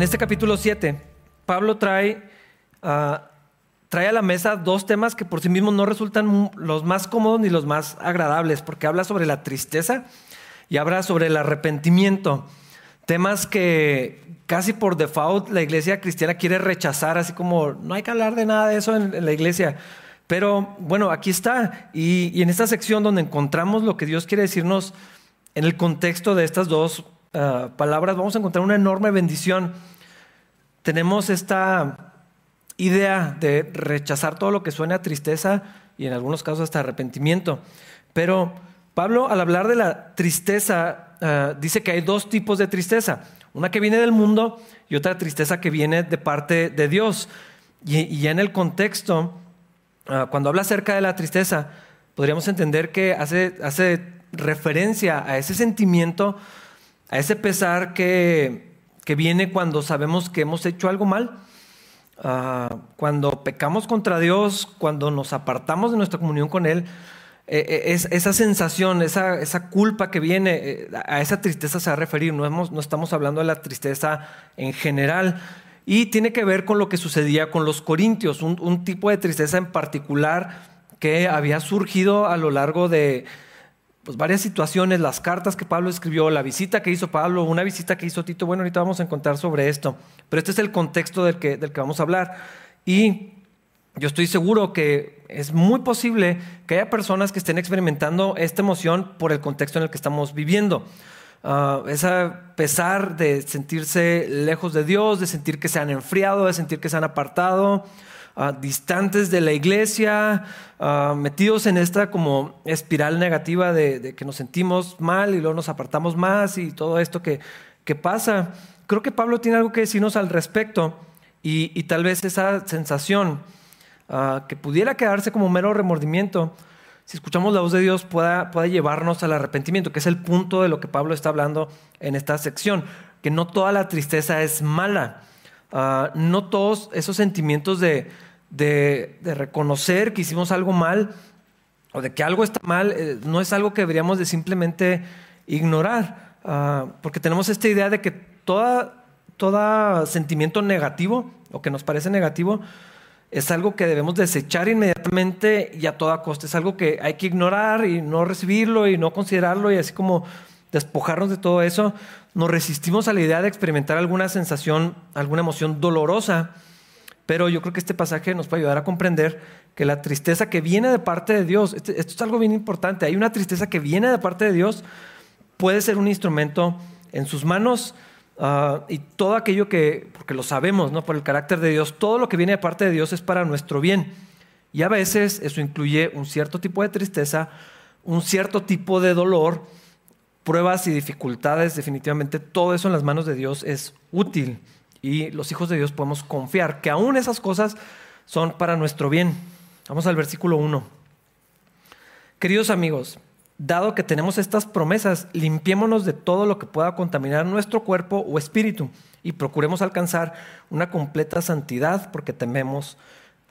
en este capítulo 7, Pablo trae, ah, trae a la mesa dos temas que por sí mismos no resultan los más cómodos ni los más agradables, porque habla sobre la tristeza y habla sobre el arrepentimiento. Temas que casi por default la iglesia cristiana quiere rechazar, así como no hay que hablar de nada de eso en, la iglesia. Pero bueno, aquí está. Y, en esta sección donde encontramos lo que Dios quiere decirnos en el contexto de estas dos ah, palabras, vamos a encontrar una enorme bendición. Tenemos esta idea de rechazar todo lo que suena a tristeza y en algunos casos hasta arrepentimiento. Pero Pablo, al hablar de la tristeza, ah, dice que hay dos tipos de tristeza. Una que viene del mundo y otra tristeza que viene de parte de Dios. Y, ya en el contexto, ah, cuando habla acerca de la tristeza, podríamos entender que hace, hace referencia a ese sentimiento, a ese pesar que, que viene cuando sabemos que hemos hecho algo mal. Ah, cuando pecamos contra Dios, cuando nos apartamos de nuestra comunión con Él, eh, eh, es, esa sensación, esa, esa, culpa que viene, eh, a esa tristeza se va a referir, no, hemos, no estamos hablando de la tristeza en general. Y tiene que ver con lo que sucedía con los corintios, un, tipo de tristeza en particular que había surgido a lo largo de pues, varias situaciones, las cartas que Pablo escribió, la visita que hizo Pablo, una visita que hizo Tito. Bueno, ahorita vamos a encontrar sobre esto, pero este es el contexto del que, del que vamos a hablar. Y yo estoy seguro que es muy posible que haya personas que estén experimentando esta emoción por el contexto en el que estamos viviendo. Uh, ese pesar de sentirse lejos de Dios, de sentir que se han enfriado, de sentir que se han apartado, ah, distantes de la iglesia, ah, metidos en esta como espiral negativa de, que nos sentimos mal y luego nos apartamos más y todo esto que, que pasa. Creo que Pablo tiene algo que decirnos al respecto y, y tal vez esa sensación Ah, que pudiera quedarse como mero remordimiento, si escuchamos la voz de Dios, pueda, pueda llevarnos al arrepentimiento, que es el punto de lo que Pablo está hablando en esta sección, que no toda la tristeza es mala, ah, no todos esos sentimientos de, de, reconocer que hicimos algo mal o de que algo está mal, eh, no es algo que deberíamos de simplemente ignorar, ah, porque tenemos esta idea de que toda, todo sentimiento negativo o que nos parece negativo, es algo que debemos desechar inmediatamente y a toda costa. Es algo que hay que ignorar y no recibirlo y no considerarlo y así como despojarnos de todo eso. Nos resistimos a la idea de experimentar alguna sensación, alguna emoción dolorosa. Pero yo creo que este pasaje nos puede ayudar a comprender que la tristeza que viene de parte de Dios, este, esto es algo bien importante, hay una tristeza que viene de parte de Dios, puede ser un instrumento en sus manos Ah, y todo aquello que, porque lo sabemos, ¿no? Por el carácter de Dios, todo lo que viene de parte de Dios es para nuestro bien. Y a veces eso incluye un cierto tipo de tristeza, un cierto tipo de dolor, pruebas y dificultades. Definitivamente todo eso en las manos de Dios es útil. Y los hijos de Dios podemos confiar que aún esas cosas son para nuestro bien. Vamos al versículo 1. Queridos amigos, dado que tenemos estas promesas, limpiémonos de todo lo que pueda contaminar nuestro cuerpo o espíritu y procuremos alcanzar una completa santidad porque tememos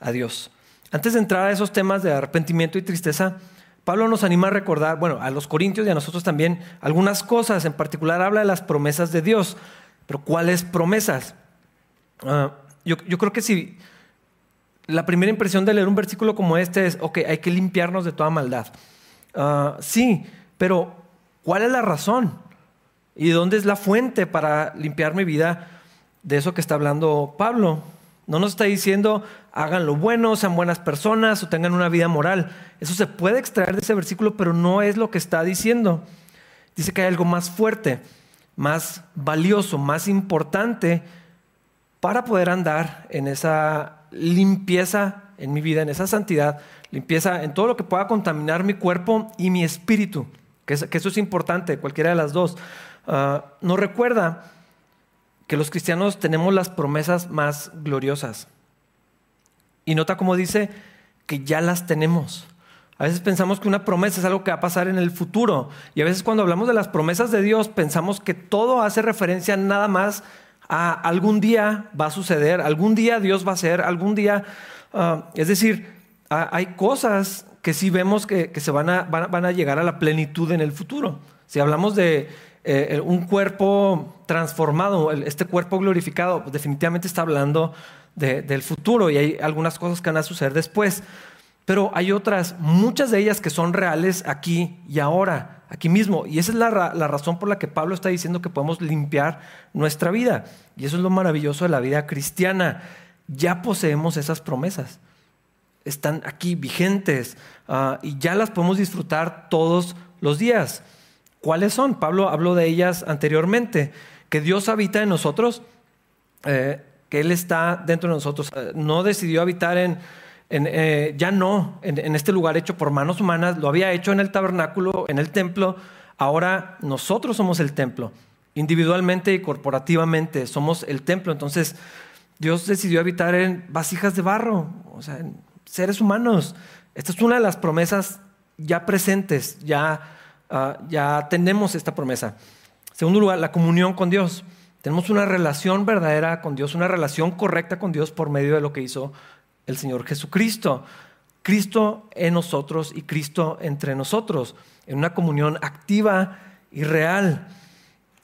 a Dios. Antes de entrar a esos temas de arrepentimiento y tristeza, Pablo nos anima a recordar, bueno, a los corintios y a nosotros también, algunas cosas. En particular habla de las promesas de Dios. Pero ¿cuáles promesas? Ah, yo, creo que si la primera impresión de leer un versículo como este es, ok, hay que limpiarnos de toda maldad. Ah, sí, pero ¿cuál es la razón? ¿Y dónde es la fuente para limpiar mi vida de eso que está hablando Pablo? No nos está diciendo hagan lo bueno, sean buenas personas o tengan una vida moral. Eso se puede extraer de ese versículo, pero no es lo que está diciendo. Dice que hay algo más fuerte, más valioso, más importante para poder andar en esa limpieza en mi vida, en esa santidad limpieza en todo lo que pueda contaminar mi cuerpo y mi espíritu, que, eso es importante, cualquiera de las dos. Uh, nos recuerda que los cristianos tenemos las promesas más gloriosas. Y nota como dice que ya las tenemos. A veces pensamos que una promesa es algo que va a pasar en el futuro. Y a veces cuando hablamos de las promesas de Dios, pensamos que todo hace referencia nada más a algún día va a suceder, algún día Dios va a ser, algún día... Uh, es decir, hay cosas que sí vemos que, se van a, van, a, llegar a la plenitud en el futuro. Si hablamos de eh, un cuerpo transformado, este cuerpo glorificado, pues definitivamente está hablando del futuro y hay algunas cosas que van a suceder después. Pero hay otras, muchas de ellas que son reales aquí y ahora, aquí mismo. Y esa es la, la, razón por la que Pablo está diciendo que podemos limpiar nuestra vida. Y eso es lo maravilloso de la vida cristiana. Ya poseemos esas promesas. Están aquí vigentes uh, y ya las podemos disfrutar todos los días. ¿Cuáles son? Pablo habló de ellas anteriormente, que Dios habita en nosotros, eh, que Él está dentro de nosotros. Eh, no decidió habitar en, eh, ya no, en, este lugar hecho por manos humanas, lo había hecho en el tabernáculo, en el templo, ahora nosotros somos el templo, individualmente y corporativamente somos el templo. Entonces, Dios decidió habitar en vasijas de barro, o sea, en seres humanos. Esta es una de las promesas ya presentes, ya Ah, ya tenemos esta promesa. Segundo lugar, la comunión con Dios. Tenemos una relación verdadera con Dios, una relación correcta con Dios por medio de lo que hizo el Señor Jesucristo. Cristo en nosotros y Cristo entre nosotros, en una comunión activa y real.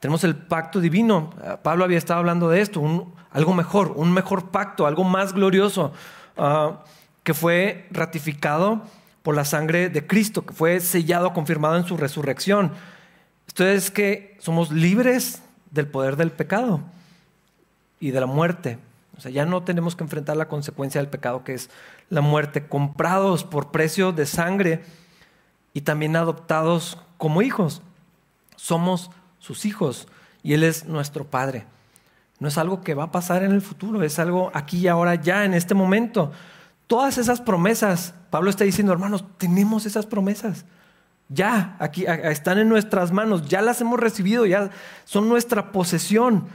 Tenemos el pacto divino. Ah, Pablo había estado hablando de esto, algo mejor, un mejor pacto, algo más glorioso, ah, que fue ratificado por la sangre de Cristo, que fue sellado, confirmado en su resurrección. Esto es que somos libres del poder del pecado y de la muerte. O sea, ya no tenemos que enfrentar la consecuencia del pecado, que es la muerte, comprados por precio de sangre y también adoptados como hijos. Somos sus hijos y Él es nuestro Padre. No es algo que va a pasar en el futuro, es algo aquí y ahora, ya en este momento. Todas esas promesas, Pablo está diciendo, hermanos, tenemos esas promesas. Ya, aquí están en nuestras manos, ya las hemos recibido, ya son nuestra posesión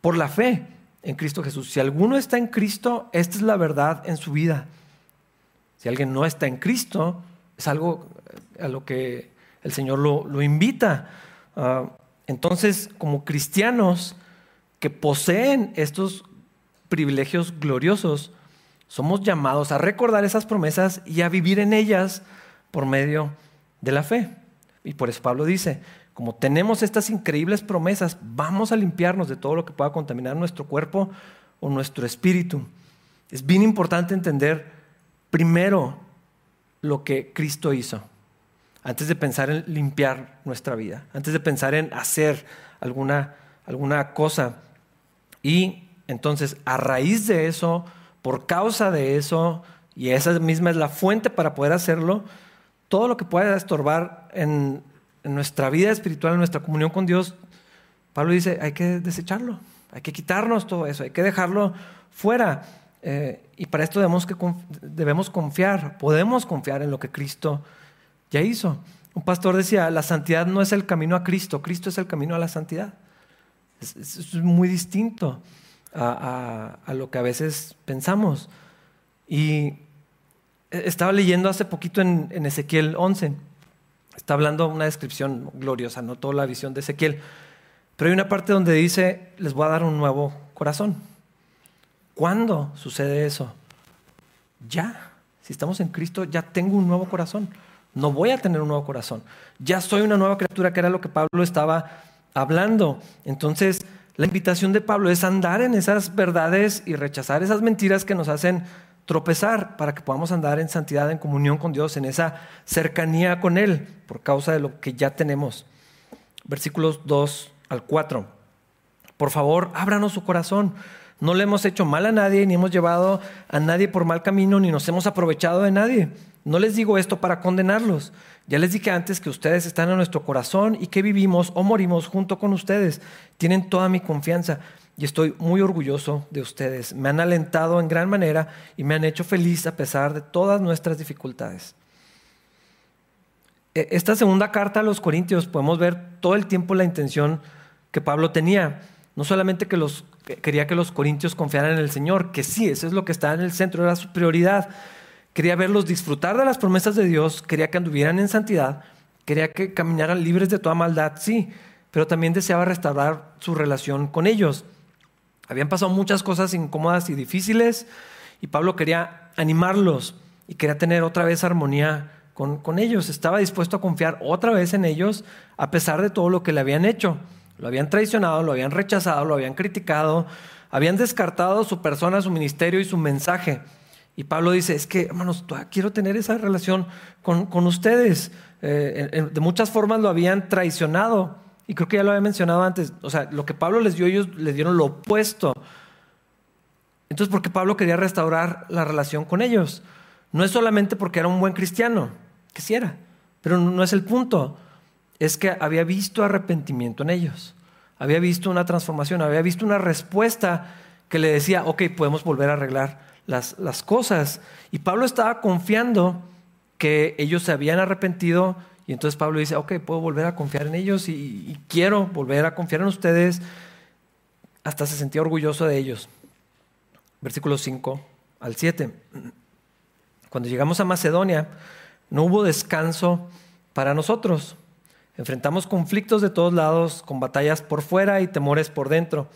por la fe en Cristo Jesús. Si alguno está en Cristo, esta es la verdad en su vida. Si alguien no está en Cristo, es algo a lo que el Señor lo, invita. Ah, entonces, como cristianos que poseen estos privilegios gloriosos, somos llamados a recordar esas promesas y a vivir en ellas por medio de la fe. Y por eso Pablo dice, como tenemos estas increíbles promesas, vamos a limpiarnos de todo lo que pueda contaminar nuestro cuerpo o nuestro espíritu. Es bien importante entender primero lo que Cristo hizo, antes de pensar en limpiar nuestra vida, antes de pensar en hacer alguna, alguna cosa. Y entonces, a raíz de eso, por causa de eso, y esa misma es la fuente para poder hacerlo, todo lo que pueda estorbar en, nuestra vida espiritual, en nuestra comunión con Dios, Pablo dice, hay que desecharlo, hay que quitarnos todo eso, hay que dejarlo fuera. Eh, y para esto debemos, que, debemos confiar, podemos confiar en lo que Cristo ya hizo. Un pastor decía, la santidad no es el camino a Cristo, Cristo es el camino a la santidad. es muy distinto a, lo que a veces pensamos. Y estaba leyendo hace poquito en, Ezequiel 11, está hablando una descripción gloriosa, no toda la visión de Ezequiel, pero hay una parte donde dice, les voy a dar un nuevo corazón. ¿Cuándo sucede eso? Ya, si estamos en Cristo, ya tengo un nuevo corazón. No voy a tener un nuevo corazón. Ya soy una nueva criatura, que era lo que Pablo estaba hablando. Entonces, la invitación de Pablo es andar en esas verdades y rechazar esas mentiras que nos hacen tropezar para que podamos andar en santidad, en comunión con Dios, en esa cercanía con Él, por causa de lo que ya tenemos. Versículos 2 al 4. Por favor, ábranos su corazón. No le hemos hecho mal a nadie, ni hemos llevado a nadie por mal camino, ni nos hemos aprovechado de nadie. No les digo esto para condenarlos. Ya les dije antes que ustedes están en nuestro corazón y que vivimos o morimos junto con ustedes. Tienen toda mi confianza y estoy muy orgulloso de ustedes. Me han alentado en gran manera y me han hecho feliz a pesar de todas nuestras dificultades. E, esta segunda carta a los Corintios podemos ver todo el tiempo la intención que Pablo tenía. No solamente que los, quería que los Corintios confiaran en el Señor, que sí, eso es lo que está en el centro, de su prioridad, Quería verlos disfrutar de las promesas de Dios, quería que anduvieran en santidad, quería que caminaran libres de toda maldad, sí, pero también deseaba restaurar su relación con ellos. Habían pasado muchas cosas incómodas y difíciles y Pablo quería animarlos y quería tener otra vez armonía con, con ellos, estaba dispuesto a confiar otra vez en ellos a pesar de todo lo que le habían hecho. Lo habían traicionado, lo habían rechazado, lo habían criticado, habían descartado su persona, su ministerio y su mensaje. Y Pablo dice, es que, hermanos, quiero tener esa relación con, ustedes. Eh, de muchas formas lo habían traicionado. Y creo que ya lo había mencionado antes. O sea, lo que Pablo les dio, ellos les dieron lo opuesto. Entonces, ¿por qué Pablo quería restaurar la relación con ellos? No es solamente porque era un buen cristiano, que sí era, pero no es el punto. Es que había visto arrepentimiento en ellos. Había visto una transformación, había visto una respuesta que le decía, ok, podemos volver a arreglar las, las cosas. Y Pablo estaba confiando que ellos se habían arrepentido y entonces Pablo dice, ok, puedo volver a confiar en ellos y, quiero volver a confiar en ustedes. Hasta se sentía orgulloso de ellos. Versículos 5 al 7. Cuando llegamos a Macedonia, no hubo descanso para nosotros. Enfrentamos conflictos de todos lados, con batallas por fuera y temores por dentro.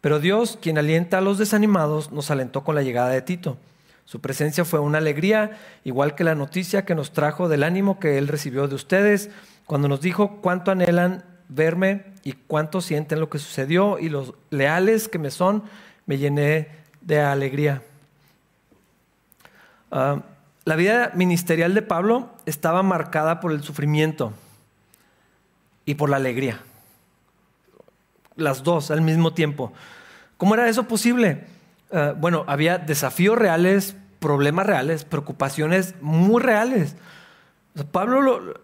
Pero Dios, quien alienta a los desanimados, nos alentó con la llegada de Tito su presencia fue una alegría, igual que la noticia que nos trajo del ánimo que Él recibió de ustedes cuando nos dijo cuánto anhelan verme y cuánto sienten lo que sucedió y los leales que me son, me llené de alegría. Ah, la vida ministerial de Pablo estaba marcada por el sufrimiento y por la alegría. Las dos al mismo tiempo. ¿Cómo era eso posible? Eh, bueno, había desafíos reales, problemas reales, preocupaciones muy reales. Pablo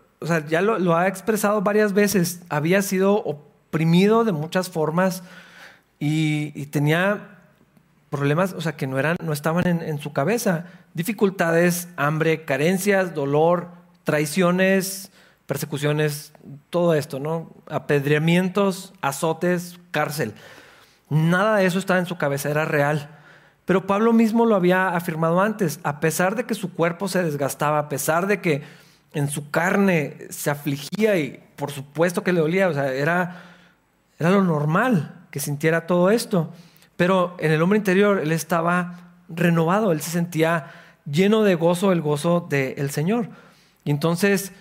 ya lo, ha expresado varias veces, había sido oprimido de muchas formas y, tenía problemas, o sea, que no, eran, no estaban en, su cabeza. Dificultades, hambre, carencias, dolor, traiciones, persecuciones, todo esto, ¿no? Apedreamientos, azotes, cárcel. Nada de eso estaba en su cabeza, era real. Pero Pablo mismo lo había afirmado antes, a pesar de que su cuerpo se desgastaba, a pesar de que en su carne se afligía y por supuesto que le dolía, o sea, era, era lo normal que sintiera todo esto. Pero en el hombre interior él estaba renovado, él se sentía lleno de gozo, el gozo del Señor. Y entonces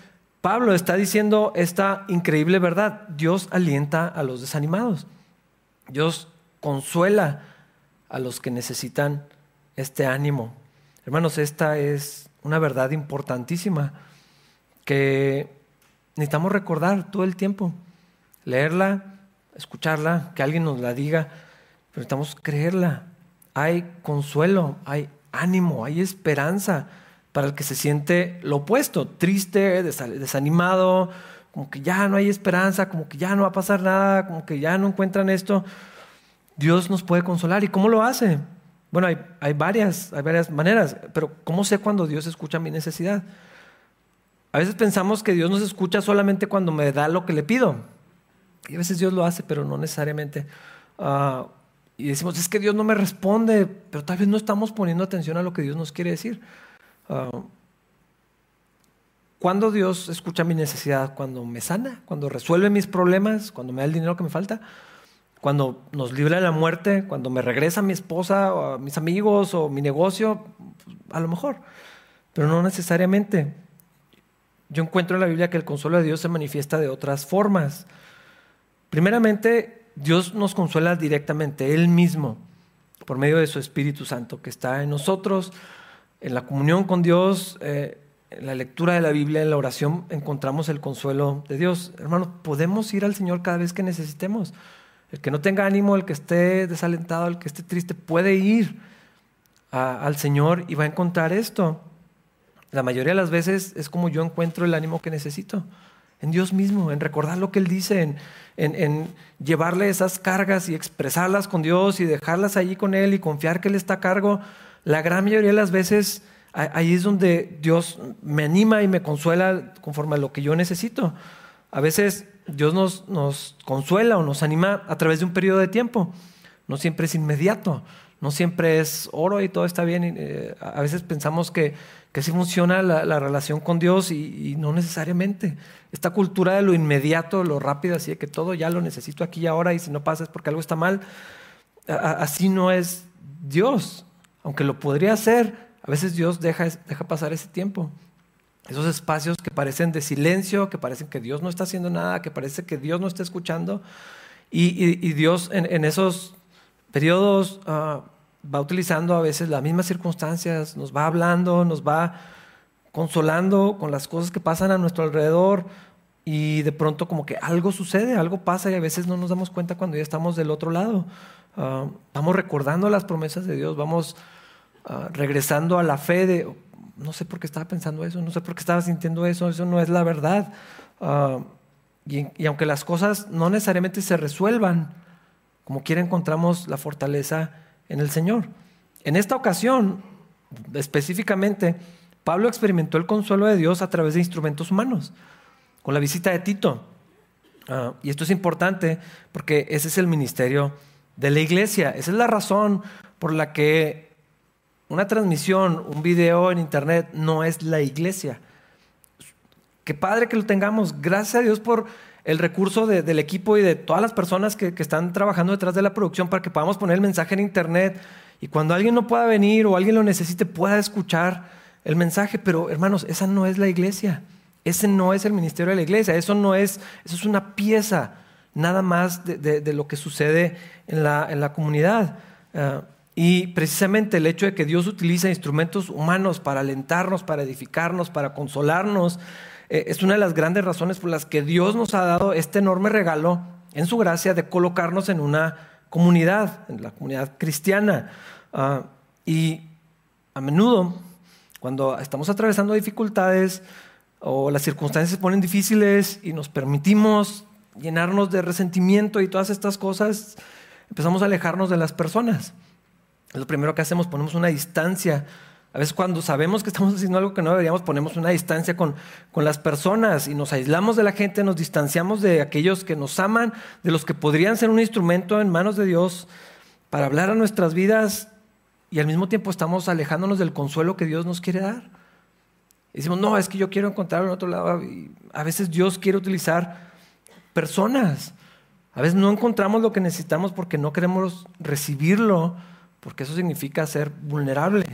Pablo está diciendo esta increíble verdad, Dios alienta a los desanimados, Dios consuela a los que necesitan este ánimo. Hermanos, esta es una verdad importantísima que necesitamos recordar todo el tiempo, leerla, escucharla, que alguien nos la diga, pero necesitamos creerla. Hay consuelo, hay ánimo, hay esperanza para el que se siente lo opuesto, triste, desanimado, como que ya no hay esperanza, como que ya no va a pasar nada, como que ya no encuentran esto. Dios nos puede consolar. ¿Y cómo lo hace? Bueno, hay, varias, hay varias maneras, pero ¿cómo sé cuando Dios escucha mi necesidad? A veces pensamos que Dios nos escucha solamente cuando me da lo que le pido. Y a veces Dios lo hace, pero no necesariamente. Ah, y decimos, es que Dios no me responde, pero tal vez no estamos poniendo atención a lo que Dios nos quiere decir. Uh, ¿Cuándo Dios escucha mi necesidad? Cuando me sana, cuando resuelve mis problemas, cuando me da el dinero que me falta cuando nos libra de la muerte, cuando me regresa mi esposa o mis amigos o mi negocio, a lo mejor, pero no necesariamente. Yo encuentro en la Biblia que el consuelo de Dios se manifiesta de otras formas. Primeramente, Dios nos consuela directamente, Él mismo, por medio de su Espíritu Santo que está en nosotros, en la comunión con Dios, eh, en la lectura de la Biblia, en la oración, encontramos el consuelo de Dios. Hermanos, podemos ir al Señor cada vez que necesitemos. El que no tenga ánimo, el que esté desalentado, el que esté triste, puede ir al Señor y va a encontrar esto. La mayoría de las veces es como yo encuentro el ánimo que necesito. En Dios mismo, en recordar lo que Él dice, en, en, llevarle esas cargas y expresarlas con Dios y dejarlas allí con Él y confiar que Él está a cargo. La gran mayoría de las veces ahí es donde Dios me anima y me consuela conforme a lo que yo necesito. A veces Dios nos, consuela o nos anima a través de un periodo de tiempo. No siempre es inmediato, no siempre es oro y todo está bien. Eh, a veces pensamos que, que así funciona la, relación con Dios y, no necesariamente. Esta cultura de lo inmediato, lo rápido, así de que todo ya lo necesito aquí y ahora y si no pasa es porque algo está mal, así no es Dios. Aunque lo podría hacer, a veces Dios deja, deja pasar ese tiempo. esos espacios que parecen de silencio, que parecen que Dios no está haciendo nada, que parece que Dios no está escuchando. Y, Dios en, esos periodos ah, va utilizando a veces las mismas circunstancias, nos va hablando, nos va consolando con las cosas que pasan a nuestro alrededor y de pronto como que algo sucede, algo pasa y a veces no nos damos cuenta cuando ya estamos del otro lado. Ah, vamos recordando las promesas de Dios, vamos ah, regresando a la fe de, no sé por qué estaba pensando eso, no sé por qué estaba sintiendo eso, eso no es la verdad. Ah, y, y, aunque las cosas no necesariamente se resuelvan, como quiera encontramos la fortaleza en el Señor. En esta ocasión, específicamente, Pablo experimentó el consuelo de Dios a través de instrumentos humanos, con la visita de Tito. Y esto es importante porque ese es el ministerio de la iglesia. Esa es la razón por la que una transmisión, un video en internet no es la iglesia. Qué padre que lo tengamos. Gracias a Dios por el recurso del equipo y de todas las personas que, están trabajando detrás de la producción para que podamos poner el mensaje en internet y cuando alguien no pueda venir o alguien lo necesite pueda escuchar el mensaje. Pero hermanos, esa no es la iglesia. Ese no es el ministerio de la iglesia. Eso no es, eso es una pieza nada más de, lo que sucede en la, en la comunidad. Ah, y precisamente el hecho de que Dios utiliza instrumentos humanos para alentarnos, para edificarnos, para consolarnos, eh, es una de las grandes razones por las que Dios nos ha dado este enorme regalo en su gracia de colocarnos en una comunidad, en la comunidad cristiana. Ah, y a menudo, cuando estamos atravesando dificultades o las circunstancias se ponen difíciles y nos permitimos llenarnos de resentimiento y todas estas cosas, empezamos a alejarnos de las personas. lo primero que hacemos, ponemos una distancia a veces cuando sabemos que estamos haciendo algo que no deberíamos, ponemos una distancia con, con, las personas y nos aislamos de la gente, nos distanciamos de aquellos que nos aman, de los que podrían ser un instrumento en manos de Dios para hablar a nuestras vidas y al mismo tiempo estamos alejándonos del consuelo que Dios nos quiere dar. Y decimos, no, es que yo quiero encontrar en otro lado. Y a veces Dios quiere utilizar personas. A veces no encontramos lo que necesitamos porque no queremos recibirlo, porque eso significa ser vulnerable.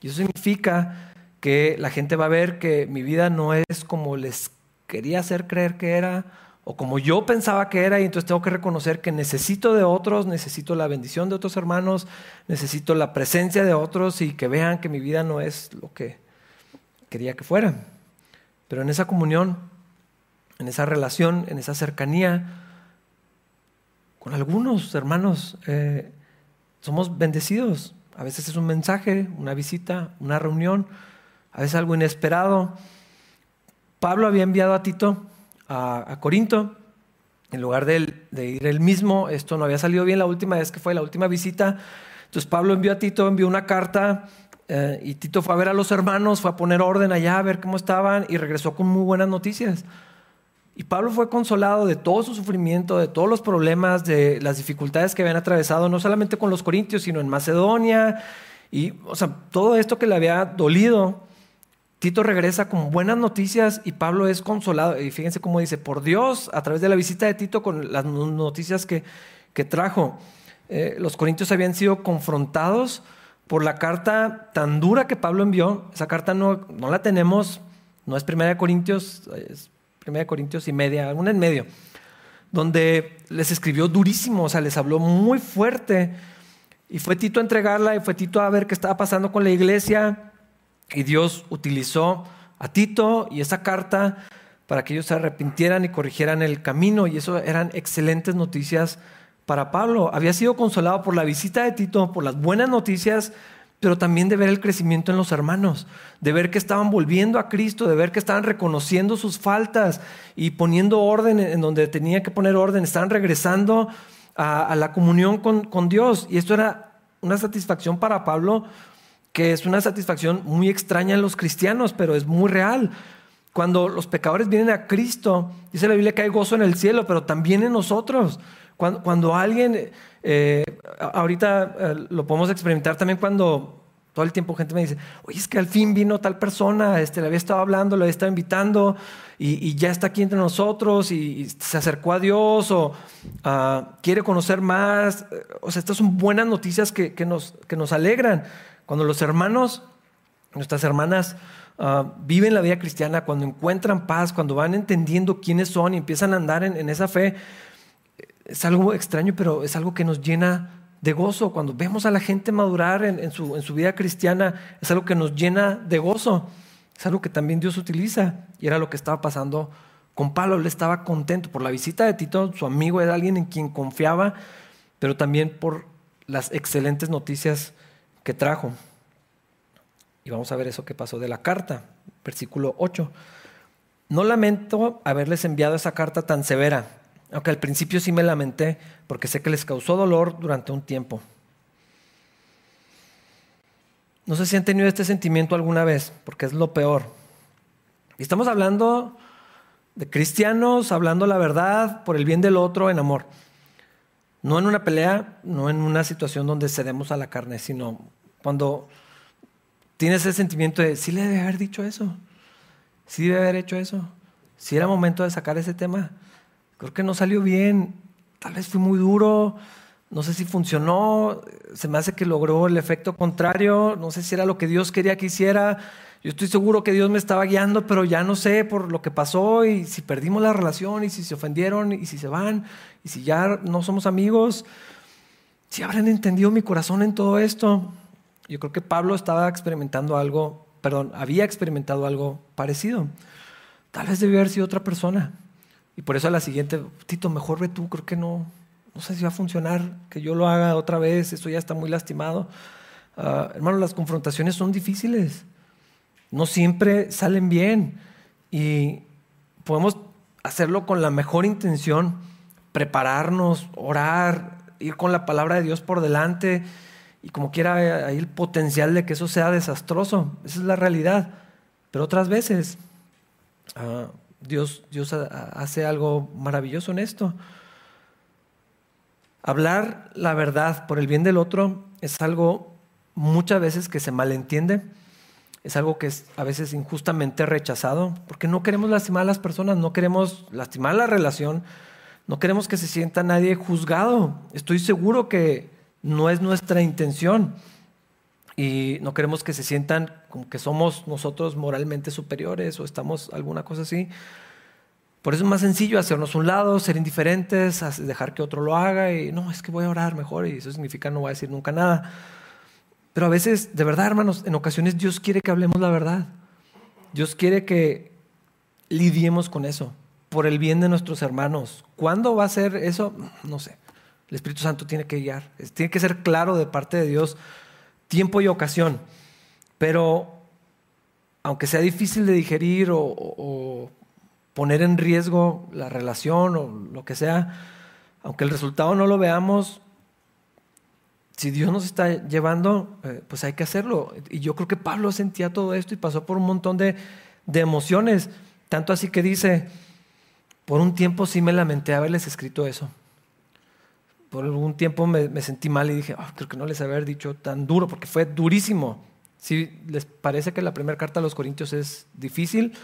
Y eso significa que la gente va a ver que mi vida no es como les quería hacer creer que era o como yo pensaba que era y entonces tengo que reconocer que necesito de otros, necesito la bendición de otros hermanos, necesito la presencia de otros y que vean que mi vida no es lo que quería que fuera. Pero en esa comunión, en esa relación, en esa cercanía, con algunos hermanos eh, somos bendecidos. A veces es un mensaje, una visita, una reunión, a veces algo inesperado. Pablo había enviado a Tito a, Corinto, en lugar de, ir él mismo, esto no había salido bien la última vez que fue la última visita. Entonces Pablo envió a Tito, envió una carta eh, y Tito fue a ver a los hermanos, fue a poner orden allá, a ver cómo estaban y regresó con muy buenas noticias. Y Pablo fue consolado de todo su sufrimiento, de todos los problemas, de las dificultades que habían atravesado, no solamente con los corintios, sino en Macedonia. Y, o sea, todo esto que le había dolido, Tito regresa con buenas noticias y Pablo es consolado. Y fíjense cómo dice, por Dios, a través de la visita de Tito con las noticias que, que trajo, eh, los corintios habían sido confrontados por la carta tan dura que Pablo envió. Esa carta no, no la tenemos, no es primera de Corintios, es Primera Corintios y media, una en medio, donde les escribió durísimo, o sea, les habló muy fuerte. Y fue Tito a entregarla y fue Tito a ver qué estaba pasando con la iglesia. Y Dios utilizó a Tito y esa carta para que ellos se arrepintieran y corrigieran el camino. Y eso eran excelentes noticias para Pablo. Había sido consolado por la visita de Tito, por las buenas noticias pero también de ver el crecimiento en los hermanos, de ver que estaban volviendo a Cristo, de ver que estaban reconociendo sus faltas y poniendo orden en donde tenía que poner orden, estaban regresando a, la comunión con, Dios. Y esto era una satisfacción para Pablo, que es una satisfacción muy extraña en los cristianos, pero es muy real. Cuando los pecadores vienen a Cristo, dice la Biblia que hay gozo en el cielo, pero también en nosotros. Cuando, alguien, eh, ahorita eh, lo podemos experimentar también cuando todo el tiempo gente me dice, oye, es que al fin vino tal persona, este, le había estado hablando, le había estado invitando y, ya está aquí entre nosotros y, se acercó a Dios o ah, quiere conocer más. O sea, estas son buenas noticias que, nos, que nos alegran. Cuando los hermanos, nuestras hermanas, ah, viven la vida cristiana, cuando encuentran paz, cuando van entendiendo quiénes son y empiezan a andar en, esa fe, es algo extraño, pero es algo que nos llena de gozo. Cuando vemos a la gente madurar en, su, en su vida cristiana, es algo que nos llena de gozo. Es algo que también Dios utiliza y era lo que estaba pasando con Pablo. Él estaba contento por la visita de Tito, su amigo era alguien en quien confiaba, pero también por las excelentes noticias que trajo. Y vamos a ver eso que pasó de la carta, versículo 8. No lamento haberles enviado esa carta tan severa, aunque al principio sí me lamenté, porque sé que les causó dolor durante un tiempo. No sé si han tenido este sentimiento alguna vez, porque es lo peor. Y estamos hablando de cristianos, hablando la verdad por el bien del otro en amor. No en una pelea, no en una situación donde cedemos a la carne, sino cuando tienes ese sentimiento de, sí le debe haber dicho eso, sí debe haber hecho eso, si era momento de sacar ese tema. Creo que no salió bien, tal vez fui muy duro, no sé si funcionó, se me hace que logró el efecto contrario, no sé si era lo que Dios quería que hiciera. Yo estoy seguro que Dios me estaba guiando, pero ya no sé por lo que pasó y si perdimos la relación y si se ofendieron y si se van y si ya no somos amigos. Si habrán entendido mi corazón en todo esto. Yo creo que Pablo estaba experimentando algo, perdón, había experimentado algo parecido. Tal vez debió haber sido otra persona. Y por eso a la siguiente, Tito, mejor ve tú, creo que no, no sé si va a funcionar que yo lo haga otra vez, esto ya está muy lastimado. Uh, hermano, las confrontaciones son difíciles, no siempre salen bien y podemos hacerlo con la mejor intención, prepararnos, orar, ir con la palabra de Dios por delante y como quiera hay el potencial de que eso sea desastroso, esa es la realidad. Pero otras veces uh, Dios, Dios hace algo maravilloso en esto. Hablar la verdad por el bien del otro es algo muchas veces que se malentiende, es algo que es a veces injustamente rechazado, porque no queremos lastimar a las personas, no queremos lastimar la relación, no queremos que se sienta nadie juzgado. Estoy seguro que no es nuestra intención y no queremos que se sientan como que somos nosotros moralmente superiores o estamos alguna cosa así. Por eso es más sencillo hacernos un lado, ser indiferentes, dejar que otro lo haga y no, es que voy a orar mejor y eso significa no voy a decir nunca nada. Pero a veces, de verdad, hermanos, en ocasiones Dios quiere que hablemos la verdad. Dios quiere que lidiemos con eso por el bien de nuestros hermanos. ¿Cuándo va a ser eso? No sé. El Espíritu Santo tiene que guiar. Tiene que ser claro de parte de Dios tiempo y ocasión. Pero aunque sea difícil de digerir o poner en riesgo la relación o lo que sea, aunque el resultado no lo veamos, si Dios nos está llevando, eh, pues hay que hacerlo. Y yo creo que Pablo sentía todo esto y pasó por un montón de, emociones, tanto así que dice, por un tiempo sí me lamenté haberles escrito eso. Por algún tiempo me, sentí mal y dije, ah, creo que no les haber dicho tan duro, porque fue durísimo. Si les parece que la primera carta a los Corintios es difícil,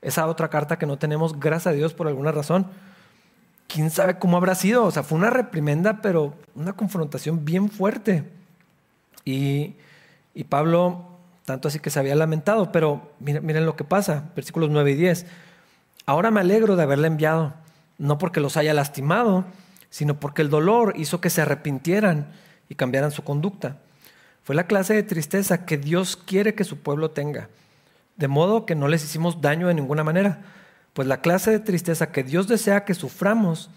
esa otra carta que no tenemos, gracias a Dios por alguna razón. ¿Quién sabe cómo habrá sido? O sea, fue una reprimenda, pero una confrontación bien fuerte. Y, Pablo, tanto así que se había lamentado, pero miren, miren lo que pasa, versículos 9 y 10. Ahora me alegro de haberle enviado, no porque los haya lastimado, sino porque el dolor hizo que se arrepintieran y cambiaran su conducta. Fue la clase de tristeza que Dios quiere que su pueblo tenga de modo que no les hicimos daño de ninguna manera, pues la clase de tristeza que Dios desea que suframos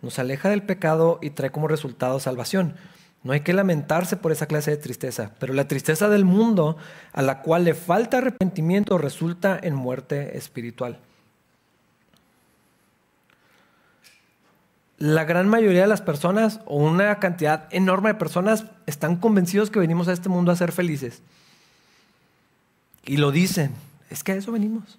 nos aleja del pecado y trae como resultado salvación. No hay que lamentarse por esa clase de tristeza, pero la tristeza del mundo a la cual le falta arrepentimiento resulta en muerte espiritual. La gran mayoría de las personas, o una cantidad enorme de personas, están convencidos que venimos a este mundo a ser felices. Y lo dicen, es que a eso venimos.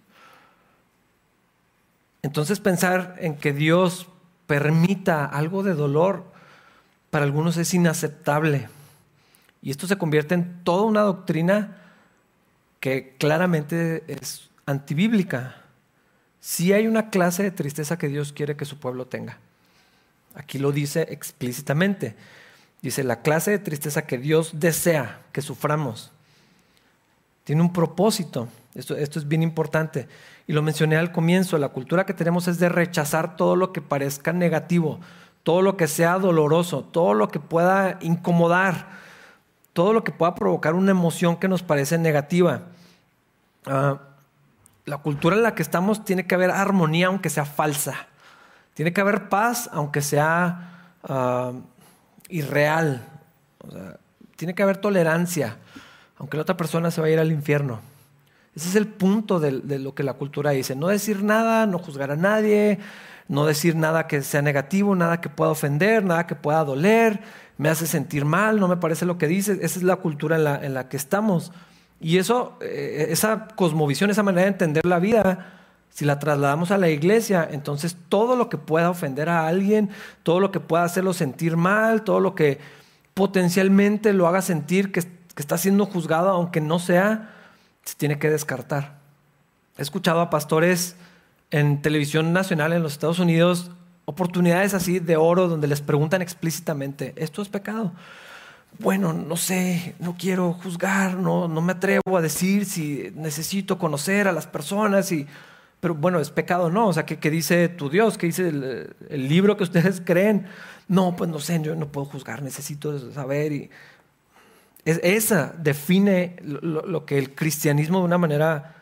Entonces pensar en que Dios permita algo de dolor para algunos es inaceptable. Y esto se convierte en toda una doctrina que claramente es antibíblica. Sí hay una clase de tristeza que Dios quiere que su pueblo tenga. Aquí lo dice explícitamente. Dice, la clase de tristeza que Dios desea que suframos tiene un propósito Esto, es bien importante. Y lo mencioné al comienzo, la cultura que tenemos es de rechazar todo lo que parezca negativo, todo lo que sea doloroso, todo lo que pueda incomodar, todo lo que pueda provocar una emoción que nos parece negativa. Ah, la cultura en la que estamos tiene que haber armonía aunque sea falsa. Tiene que haber paz aunque sea ah, irreal. tiene que haber tolerancia aunque la otra persona se vaya al infierno. Ese es el punto de, lo que la cultura dice. No decir nada, no juzgar a nadie, no decir nada que sea negativo, nada que pueda ofender, nada que pueda doler, me hace sentir mal, no me parece lo que dice. Esa es la cultura en la, en la que estamos. Y eso, eh, esa cosmovisión, esa manera de entender la vida, si la trasladamos a la iglesia, entonces todo lo que pueda ofender a alguien, todo lo que pueda hacerlo sentir mal, todo lo que potencialmente lo haga sentir que, que está siendo juzgado, aunque no sea, se tiene que descartar. He escuchado a pastores en televisión nacional en los Estados Unidos oportunidades así de oro donde les preguntan explícitamente, ¿esto es pecado? Bueno, no sé, no quiero juzgar, no, no me atrevo a decir si necesito conocer a las personas, y, pero bueno, es pecado no, o sea, ¿qué, dice tu Dios? ¿Qué dice el, libro que ustedes creen? No, pues no sé, yo no puedo juzgar, necesito saber. Y es, esa define lo, que el cristianismo de una manera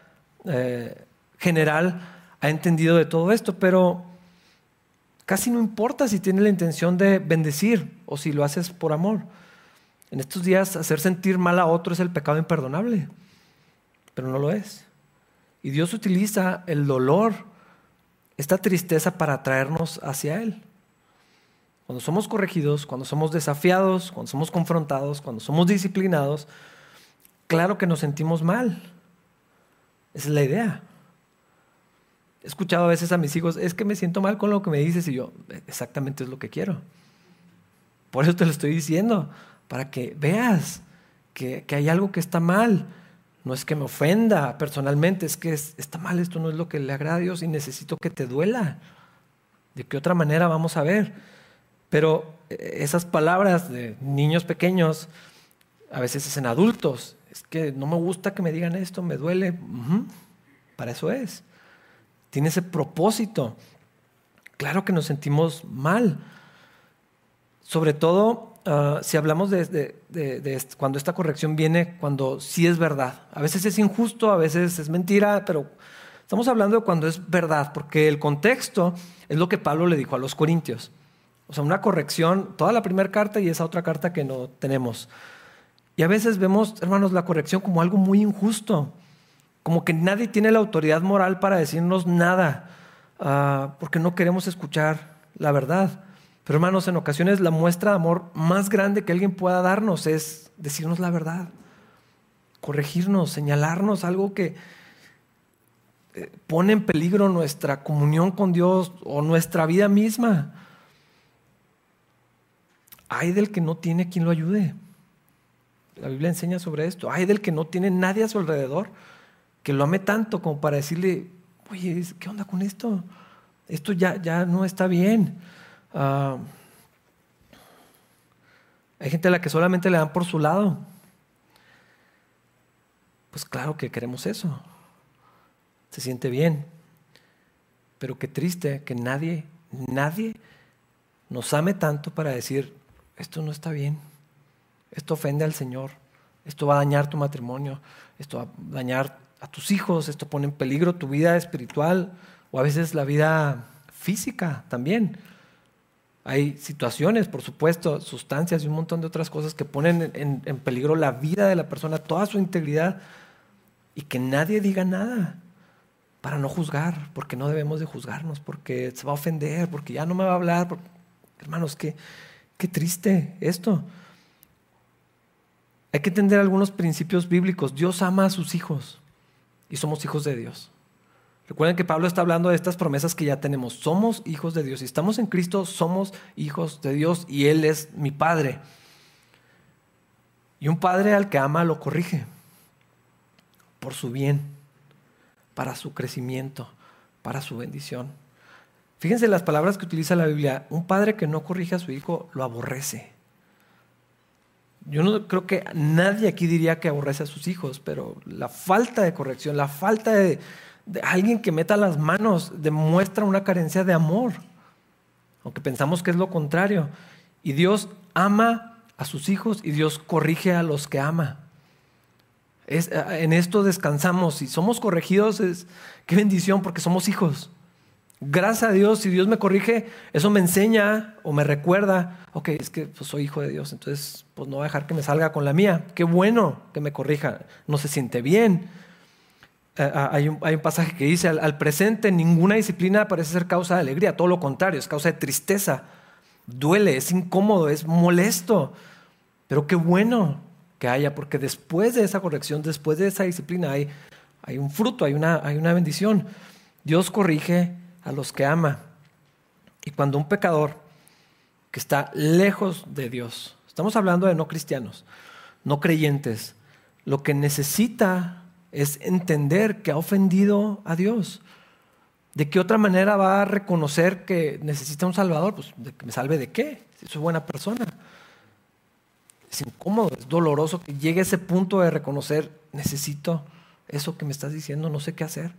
eh, general ha entendido de todo esto, pero casi no importa si tiene la intención de bendecir o si lo haces por amor. En estos días hacer sentir mal a otro es el pecado imperdonable, pero no lo es. Y Dios utiliza el dolor, esta tristeza para atraernos hacia Él. Cuando somos corregidos, cuando somos desafiados, cuando somos confrontados, cuando somos disciplinados, claro que nos sentimos mal. Esa es la idea. He escuchado a veces a mis hijos, es que me siento mal con lo que me dices y yo, exactamente es lo que quiero. Por eso te lo estoy diciendo, para que veas que, hay algo que está mal. No es que me ofenda personalmente, es que está mal, esto no es lo que le agrada a Dios y necesito que te duela. ¿De qué otra manera vamos a ver? Pero eh, esas palabras de niños pequeños a veces es en adultos. Es que no me gusta que me digan esto, me duele. Para eso es tiene ese propósito. Claro que nos sentimos mal. Sobre todo ah, si hablamos de, cuando esta corrección viene, cuando sí es verdad. A veces es injusto, a veces es mentira, pero estamos hablando de cuando es verdad, porque el contexto es lo que Pablo le dijo a los corintios. O sea, una corrección, toda la primera carta y esa otra carta que no tenemos. Y a veces vemos, hermanos, la corrección como algo muy injusto como que nadie tiene la autoridad moral para decirnos nada, ah, porque no queremos escuchar la verdad. Pero hermanos, en ocasiones la muestra de amor más grande que alguien pueda darnos es decirnos la verdad, corregirnos, señalarnos algo que eh, pone en peligro nuestra comunión con Dios o nuestra vida misma. Hay del que no tiene quien lo ayude. La Biblia enseña sobre esto. Hay del que no tiene nadie a su alrededor que lo ame tanto como para decirle, oye, ¿qué onda con esto? Esto ya, ya no está bien. Ah, hay gente a la que solamente le dan por su lado. Pues claro que queremos eso. Se siente bien. Pero qué triste que nadie, nadie nos ame tanto para decir, esto no está bien. Esto ofende al Señor. Esto va a dañar tu matrimonio. Esto va a dañar a tus hijos, esto pone en peligro tu vida espiritual o a veces la vida física también. Hay situaciones, por supuesto, sustancias y un montón de otras cosas que ponen en, en, peligro la vida de la persona, toda su integridad, y que nadie diga nada para no juzgar, porque no debemos de juzgarnos, porque se va a ofender, porque ya no me va a hablar. Hermanos, qué, qué triste esto. Hay que entender algunos principios bíblicos. Dios ama a sus hijos y somos hijos de Dios. Recuerden que Pablo está hablando de estas promesas que ya tenemos. Somos hijos de Dios. Si estamos en Cristo, somos hijos de Dios y Él es mi Padre. Y un Padre al que ama lo corrige por su bien, para su crecimiento, para su bendición. Fíjense las palabras que utiliza la Biblia. Un padre que no corrige a su hijo lo aborrece. yo no creo que nadie aquí diría que aborrece a sus hijos, pero la falta de corrección, la falta de, alguien que meta las manos demuestra una carencia de amor, aunque pensamos que es lo contrario. Y Dios ama a sus hijos y Dios corrige a los que ama. Es, en esto descansamos. Si somos corregidos, es, qué bendición porque somos hijos. Gracias a Dios, si Dios me corrige, eso me enseña o me recuerda, ok, es que pues, soy hijo de Dios, entonces pues no voy a dejar que me salga con la mía. Qué bueno que me corrija, no se siente bien. Eh, hay, un, pasaje que dice, al, presente ninguna disciplina parece ser causa de alegría, todo lo contrario, es causa de tristeza, duele, es incómodo, es molesto, pero qué bueno que haya, porque después de esa corrección, después de esa disciplina hay, hay un fruto, hay una, hay una bendición. Dios corrige a los que ama. Y cuando un pecador que está lejos de Dios, estamos hablando de no cristianos, no creyentes, lo que necesita es entender que ha ofendido a Dios. ¿De qué otra manera va a reconocer que necesita un Salvador? Pues que me salve de qué, si soy buena persona. Es incómodo, es doloroso que llegue a ese punto de reconocer, necesito eso que me estás diciendo, no sé qué hacer.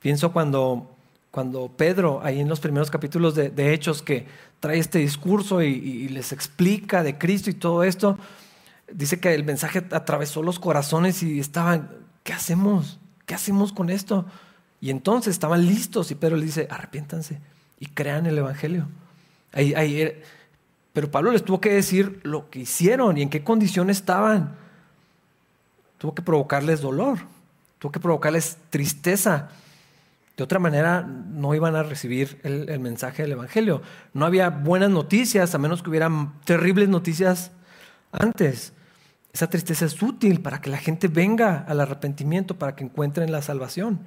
Pienso cuando cuando Pedro, ahí en los primeros capítulos de, Hechos, que trae este discurso y, les explica de Cristo y todo esto, dice que el mensaje atravesó los corazones y estaban, ¿qué hacemos? ¿Qué hacemos con esto? Y entonces estaban listos y Pedro le dice, arrepiéntanse y crean el Evangelio. Ahí, eh, pero Pablo les tuvo que decir lo que hicieron y en qué condición estaban. Tuvo que provocarles dolor, tuvo que provocarles tristeza. De otra manera, no iban a recibir el, mensaje del Evangelio. No había buenas noticias, a menos que hubieran terribles noticias antes. Esa tristeza es útil para que la gente venga al arrepentimiento, para que encuentren la salvación.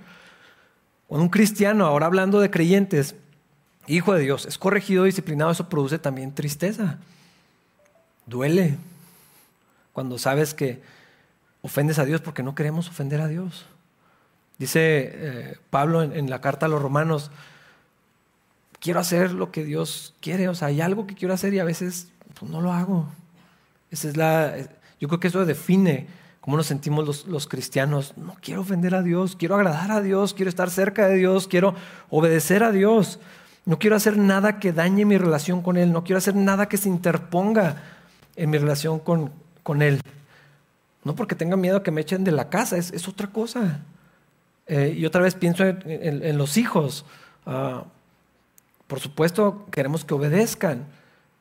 Cuando un cristiano, ahora hablando de creyentes, hijo de Dios, es corregido, disciplinado, eso produce también tristeza. Duele cuando sabes que ofendes a Dios porque no queremos ofender a Dios. Dice eh, Pablo en, la carta a los romanos, quiero hacer lo que Dios quiere, o sea, hay algo que quiero hacer y a veces pues, no lo hago. Esa es la, yo creo que eso define cómo nos sentimos los, los, cristianos. No quiero ofender a Dios, quiero agradar a Dios, quiero estar cerca de Dios, quiero obedecer a Dios. No quiero hacer nada que dañe mi relación con Él, no quiero hacer nada que se interponga en mi relación con, con Él. No porque tenga miedo a que me echen de la casa, es, es otra cosa. Eh, y otra vez pienso en, los hijos. Ah, por supuesto, queremos que obedezcan,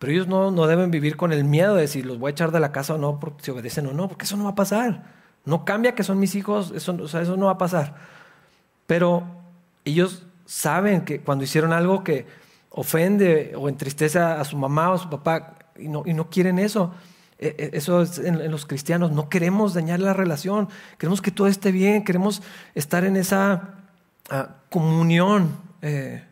pero ellos no, no, deben vivir con el miedo de si los voy a echar de la casa o no, porque si obedecen o no, porque eso no va a pasar. No cambia que son mis hijos, eso, o sea, eso no va a pasar. Pero ellos saben que cuando hicieron algo que ofende o entristece a su mamá o a su papá y no, y no quieren eso, e, e, eso es en, los cristianos. No queremos dañar la relación. Queremos que todo esté bien. Queremos estar en esa ah, comunión. Eh,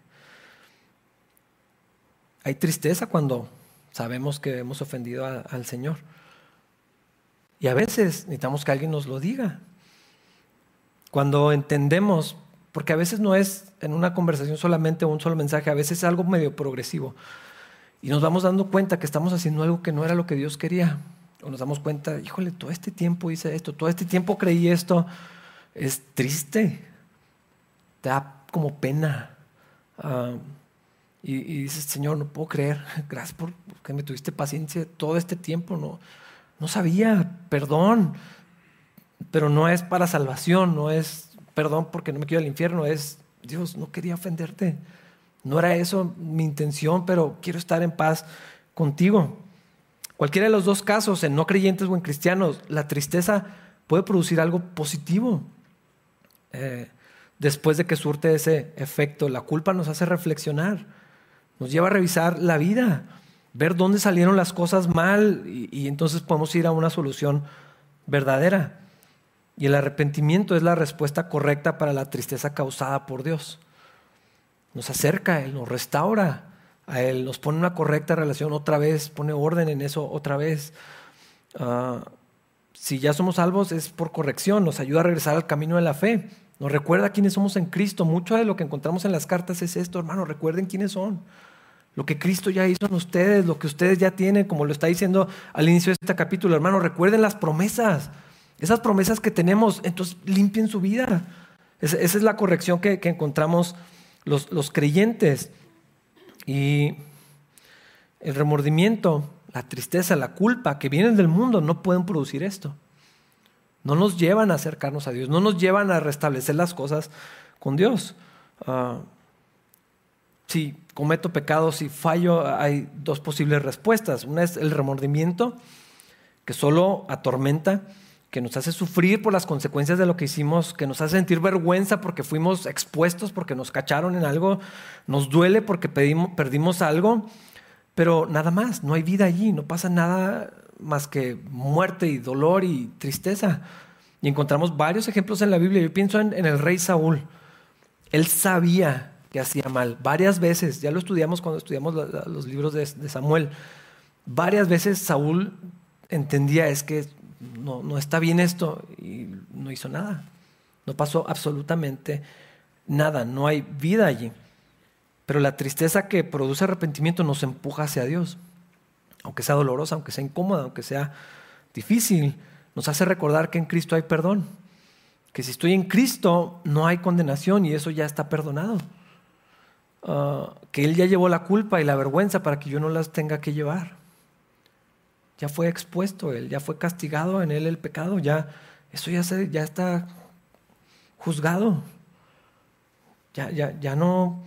hay tristeza cuando sabemos que hemos ofendido al Señor. Y a veces necesitamos que alguien nos lo diga. Cuando entendemos, porque a veces no es en una conversación solamente un solo mensaje, a veces es algo medio progresivo. Y nos vamos dando cuenta que estamos haciendo algo que no era lo que Dios quería. O nos damos cuenta, híjole, todo este tiempo hice esto, todo este tiempo creí esto. Es triste. Te da como pena. Ah, y, dices, Señor, no puedo creer. Gracias por que me tuviste paciencia todo este tiempo. No, no sabía, perdón. Pero no es para salvación, no es perdón porque no me quiero al infierno, es Dios, no quería ofenderte. No era eso mi intención, pero quiero estar en paz contigo. Cualquiera de los dos casos, en no creyentes o en cristianos, la tristeza puede producir algo positivo. Eh, después de que surte ese efecto, la culpa nos hace reflexionar, nos lleva a revisar la vida, ver dónde salieron las cosas mal y, entonces podemos ir a una solución verdadera. Y el arrepentimiento es la respuesta correcta para la tristeza causada por Dios nos acerca a Él, nos restaura a Él, nos pone una correcta relación otra vez, pone orden en eso otra vez. Ah, si ya somos salvos es por corrección, nos ayuda a regresar al camino de la fe, nos recuerda quiénes somos en Cristo. Mucho de lo que encontramos en las cartas es esto, hermano, recuerden quiénes son. Lo que Cristo ya hizo en ustedes, lo que ustedes ya tienen, como lo está diciendo al inicio de este capítulo, hermano, recuerden las promesas, esas promesas que tenemos, entonces limpien su vida. Esa, es la corrección que, encontramos los, los creyentes. Y el remordimiento, la tristeza, la culpa que vienen del mundo no pueden producir esto. No nos llevan a acercarnos a Dios, no nos llevan a restablecer las cosas con Dios. Ah, si cometo pecados, si fallo, hay dos posibles respuestas. Una es el remordimiento, que solo atormenta, que nos hace sufrir por las consecuencias de lo que hicimos, que nos hace sentir vergüenza porque fuimos expuestos, porque nos cacharon en algo, nos duele porque perdimos algo, pero nada más, no hay vida allí, no pasa nada más que muerte y dolor y tristeza. Y encontramos varios ejemplos en la Biblia. Yo pienso en, el rey Saúl. Él sabía que hacía mal. Varias veces, ya lo estudiamos cuando estudiamos los libros de, Samuel. Varias veces Saúl entendía es que no, no está bien esto y no hizo nada. No pasó absolutamente nada. No hay vida allí. Pero la tristeza que produce arrepentimiento nos empuja hacia Dios aunque sea dolorosa, aunque sea incómoda, aunque sea difícil, nos hace recordar que en Cristo hay perdón. Que si estoy en Cristo no hay condenación y eso ya está perdonado. Ah, que Él ya llevó la culpa y la vergüenza para que yo no las tenga que llevar. Ya fue expuesto Él, ya fue castigado en Él el pecado, ya eso ya, se, ya está juzgado. Ya, ya, ya, no,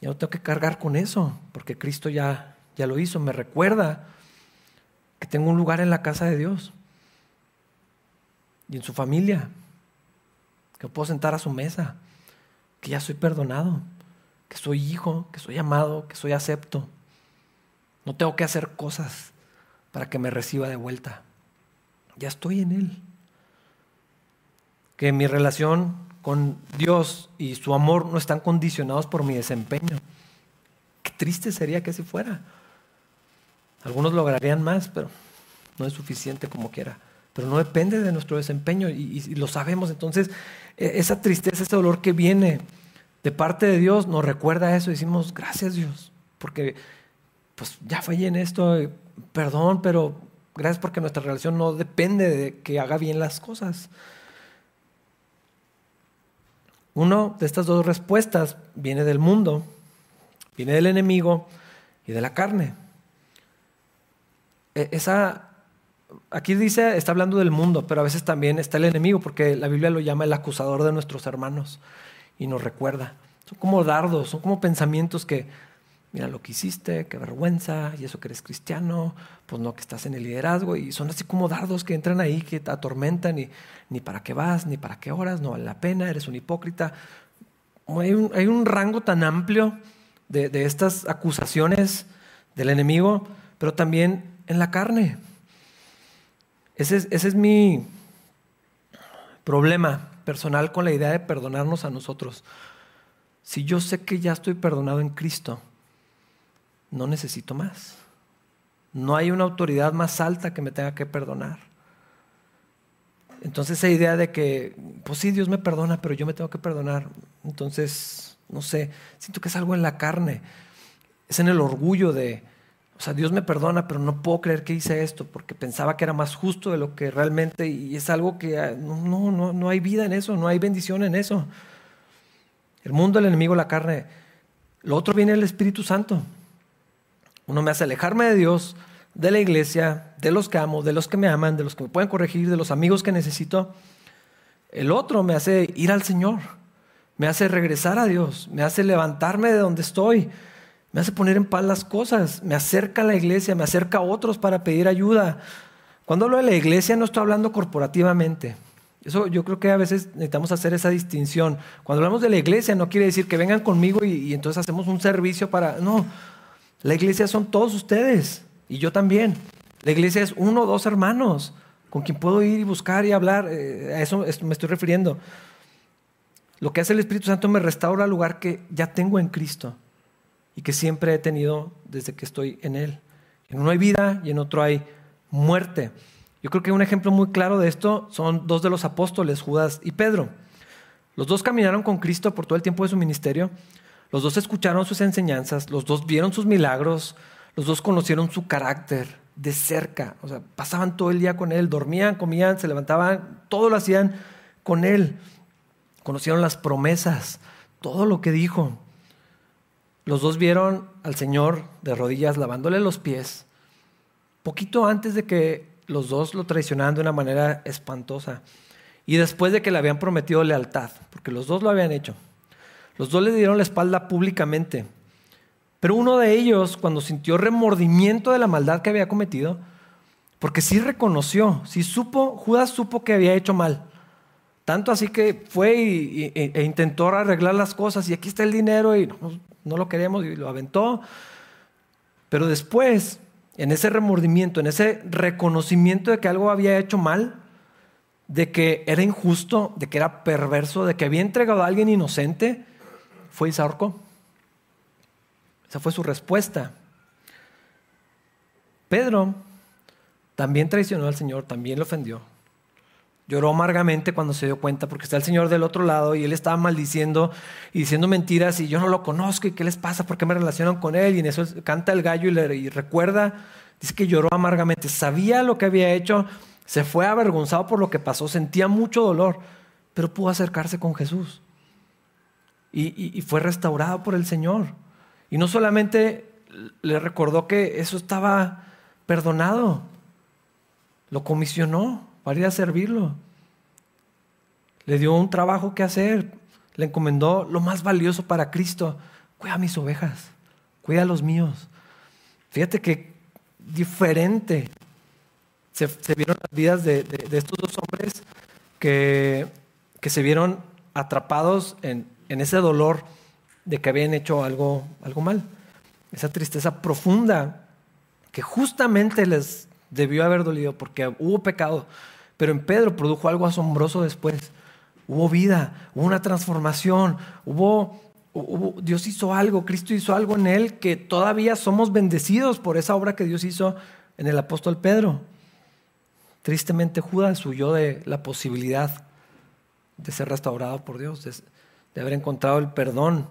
ya no tengo que cargar con eso, porque Cristo ya, ya lo hizo, me recuerda que tengo un lugar en la casa de Dios y en su familia, que puedo sentar a su mesa, que ya soy perdonado, que soy hijo, que soy amado, que soy acepto. No tengo que hacer cosas para que me reciba de vuelta. Ya estoy en Él. Que mi relación con Dios y su amor no están condicionados por mi desempeño. Qué triste sería que así fuera. Algunos lograrían más, pero no es suficiente como quiera. Pero no depende de nuestro desempeño y, lo sabemos. Entonces, e, esa tristeza, ese dolor que viene de parte de Dios nos recuerda eso y decimos, gracias Dios, porque pues ya fallé en esto, perdón, pero gracias porque nuestra relación no depende de que haga bien las cosas. Uno de estas dos respuestas viene del mundo, viene del enemigo y de la carne. E, esa, aquí dice, está hablando del mundo, pero a veces también está el enemigo, porque la Biblia lo llama el acusador de nuestros hermanos y nos recuerda. Son como dardos, son como pensamientos que, mira lo que hiciste, qué vergüenza, y eso que eres cristiano, pues no, que estás en el liderazgo, y son así como dardos que entran ahí, que te atormentan, y ni para qué vas, ni para qué horas, no vale la pena, eres un hipócrita. Hay un, rango tan amplio de, estas acusaciones del enemigo, pero también en la carne. Ese es, ese es mi problema personal con la idea de perdonarnos a nosotros. Si yo sé que ya estoy perdonado en Cristo, no necesito más. No hay una autoridad más alta que me tenga que perdonar. Entonces esa idea de que, pues sí, Dios me perdona, pero yo me tengo que perdonar. Entonces, no sé, siento que es algo en la carne. Es en el orgullo de, sea, Dios me perdona, pero no puedo creer que hice esto porque pensaba que era más justo de lo que realmente, y es algo que ah, no, no, no hay vida en eso, no hay bendición en eso. El mundo, el enemigo, la carne. Lo otro viene el Espíritu Santo. Uno me hace alejarme de Dios, de la iglesia, de los que amo, de los que me aman, de los que me pueden corregir, de los amigos que necesito. El otro me hace ir al Señor, me hace regresar a Dios, me hace levantarme de donde estoy, me hace poner en paz las cosas, me acerca a la iglesia, me acerca a otros para pedir ayuda. Cuando hablo de la iglesia no estoy hablando corporativamente. Eso yo creo que a veces necesitamos hacer esa distinción. Cuando hablamos de la iglesia no quiere decir que vengan conmigo y, entonces hacemos un servicio para... No, la iglesia son todos ustedes y yo también. La iglesia es uno o dos hermanos con quien puedo ir y buscar y hablar. Eh, a eso me estoy refiriendo. Lo que hace el Espíritu Santo me restaura al lugar que ya tengo en Cristo y que siempre he tenido desde que estoy en Él. En uno hay vida y en otro hay muerte. Yo creo que un ejemplo muy claro de esto son dos de los apóstoles, Judas y Pedro. Los dos caminaron con Cristo por todo el tiempo de su ministerio. Los dos escucharon sus enseñanzas, los dos vieron sus milagros, los dos conocieron su carácter de cerca. O sea, pasaban todo el día con él, dormían, comían, se levantaban, todo lo hacían con él. Conocieron las promesas, todo lo que dijo. Los dos vieron al Señor de rodillas lavándole los pies, poquito antes de que los dos lo traicionaran de una manera espantosa. Y después de que le habían prometido lealtad, porque los dos lo habían hecho. Los dos le dieron la espalda públicamente. Pero uno de ellos, cuando sintió remordimiento de la maldad que había cometido, porque sí reconoció, sí supo, Judas supo que había hecho mal. Tanto así que fue y, e intentó arreglar las cosas y aquí está el dinero y no lo queremos y lo aventó. Pero después, en ese remordimiento, en ese reconocimiento de que algo había hecho mal, de que era injusto, de que era perverso, de que había entregado a alguien inocente, fue y se ahorcó. Esa fue su respuesta. Pedro también traicionó al Señor, también lo ofendió. Lloró amargamente cuando se dio cuenta porque está el Señor del otro lado y él estaba maldiciendo y diciendo mentiras y yo no lo conozco y qué les pasa, por qué me relacionan con él y en eso canta el gallo y, le, y recuerda, dice que lloró amargamente, sabía lo que había hecho, se fue avergonzado por lo que pasó, sentía mucho dolor, pero pudo acercarse con Jesús. Y, fue restaurado por el Señor. Y no solamente le recordó que eso estaba perdonado, lo comisionó para ir a servirlo. Le dio un trabajo que hacer, le encomendó lo más valioso para Cristo. Cuida mis ovejas, cuida los míos. Fíjate que diferente se, vieron las vidas de, estos dos hombres que, que se vieron atrapados en, en, ese dolor de que habían hecho algo, algo mal. Esa tristeza profunda que justamente les debió haber dolido porque hubo pecado. Pero en Pedro produjo algo asombroso después. Hubo vida, hubo una transformación, hubo, Dios hizo algo, Cristo hizo algo en él que todavía somos bendecidos por esa obra que Dios hizo en el apóstol Pedro. Tristemente Judas huyó de la posibilidad de ser restaurado por Dios, de, haber encontrado el perdón.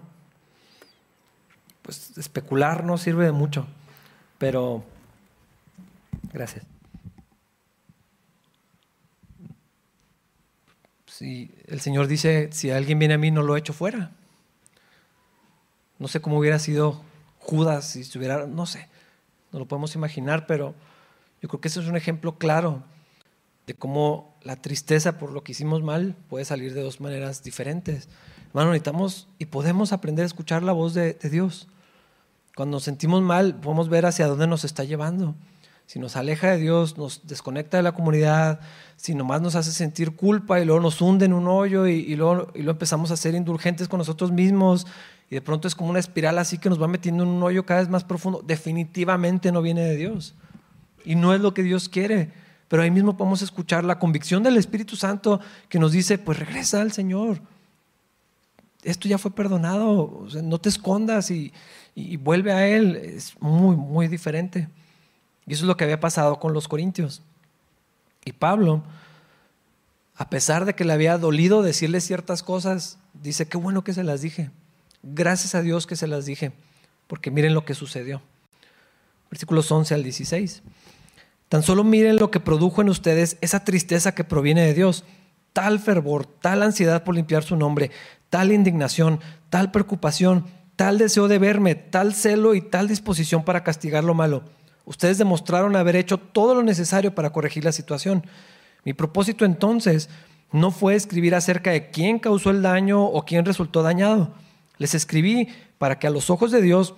Pues especular no sirve de mucho, pero gracias. Si el Señor dice, si alguien viene a mí, no lo echo fuera. No sé cómo hubiera sido Judas si estuviera, no sé, no lo podemos imaginar, pero yo creo que ese es un ejemplo claro de cómo la tristeza por lo que hicimos mal puede salir de dos maneras diferentes. Hermano, necesitamos y podemos aprender a escuchar la voz de, Dios. Cuando nos sentimos mal, podemos ver hacia dónde nos está llevando. Si nos aleja de Dios, nos desconecta de la comunidad, si nomás nos hace sentir culpa y luego nos hunde en un hoyo y, luego, y luego empezamos a ser indulgentes con nosotros mismos y de pronto es como una espiral así que nos va metiendo en un hoyo cada vez más profundo, definitivamente no viene de Dios. Y no es lo que Dios quiere pero ahí mismo podemos escuchar la convicción del Espíritu Santo que nos dice, pues regresa al Señor. Esto ya fue perdonado, no te escondas y, vuelve a Él. Es muy, muy diferente. Y eso es lo que había pasado con los corintios. Y Pablo, a pesar de que le había dolido decirle ciertas cosas, dice, qué bueno que se las dije. Gracias a Dios que se las dije, porque miren lo que sucedió. Versículos 11 al 16. Tan solo miren lo que produjo en ustedes esa tristeza que proviene de Dios, tal fervor, tal ansiedad por limpiar su nombre, tal indignación, tal preocupación, tal deseo de verme, tal celo y tal disposición para castigar lo malo. Ustedes demostraron haber hecho todo lo necesario para corregir la situación. Mi propósito entonces no fue escribir acerca de quién causó el daño o quién resultó dañado. Les escribí para que a los ojos de Dios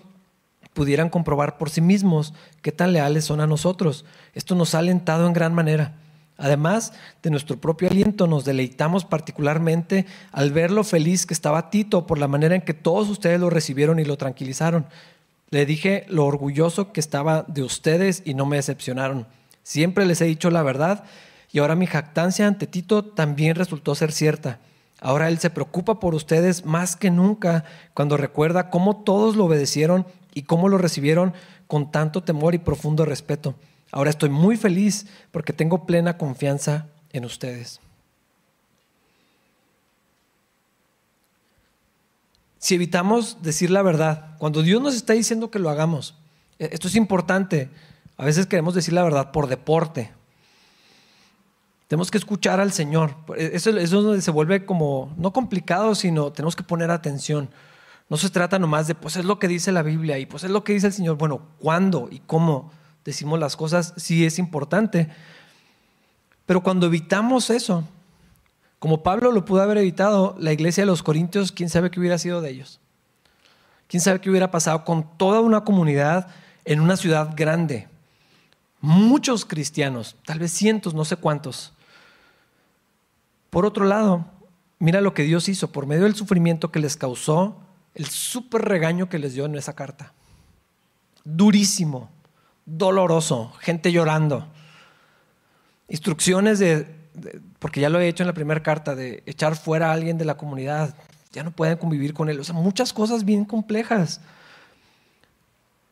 pudieran comprobar por sí mismos qué tan leales son a nosotros. Esto nos ha alentado en gran manera. Además de nuestro propio aliento, nos deleitamos particularmente al ver lo feliz que estaba Tito por la manera en que todos ustedes lo recibieron y lo tranquilizaron. Le dije lo orgulloso que estaba de ustedes y no me decepcionaron. Siempre les he dicho la verdad y ahora mi jactancia ante Tito también resultó ser cierta. Ahora él se preocupa por ustedes más que nunca cuando recuerda cómo todos lo obedecieron y cómo lo recibieron con tanto temor y profundo respeto. Ahora estoy muy feliz porque tengo plena confianza en ustedes. Si evitamos decir la verdad, cuando Dios nos está diciendo que lo hagamos, e, esto es importante, a veces queremos decir la verdad por deporte. Tenemos que escuchar al Señor. E, eso, es donde se vuelve como, no complicado, sino tenemos que poner atención. No se trata nomás de, pues es lo que dice la Biblia y pues es lo que dice el Señor. Bueno, ¿cuándo y cómo decimos las cosas? Sí es importante. Pero cuando evitamos eso, como Pablo lo pudo haber evitado, la iglesia de los Corintios, quién sabe qué hubiera sido de ellos. Quién sabe qué hubiera pasado con toda una comunidad en una ciudad grande. Muchos cristianos, tal vez cientos, no sé cuántos. Por otro lado, mira lo que Dios hizo por medio del sufrimiento que les causó el súper regaño que les dio en esa carta. Durísimo, doloroso, gente llorando. Instrucciones de, porque ya lo he hecho en la primera carta, de echar fuera a alguien de la comunidad. Ya no pueden convivir con él. O sea, muchas cosas bien complejas.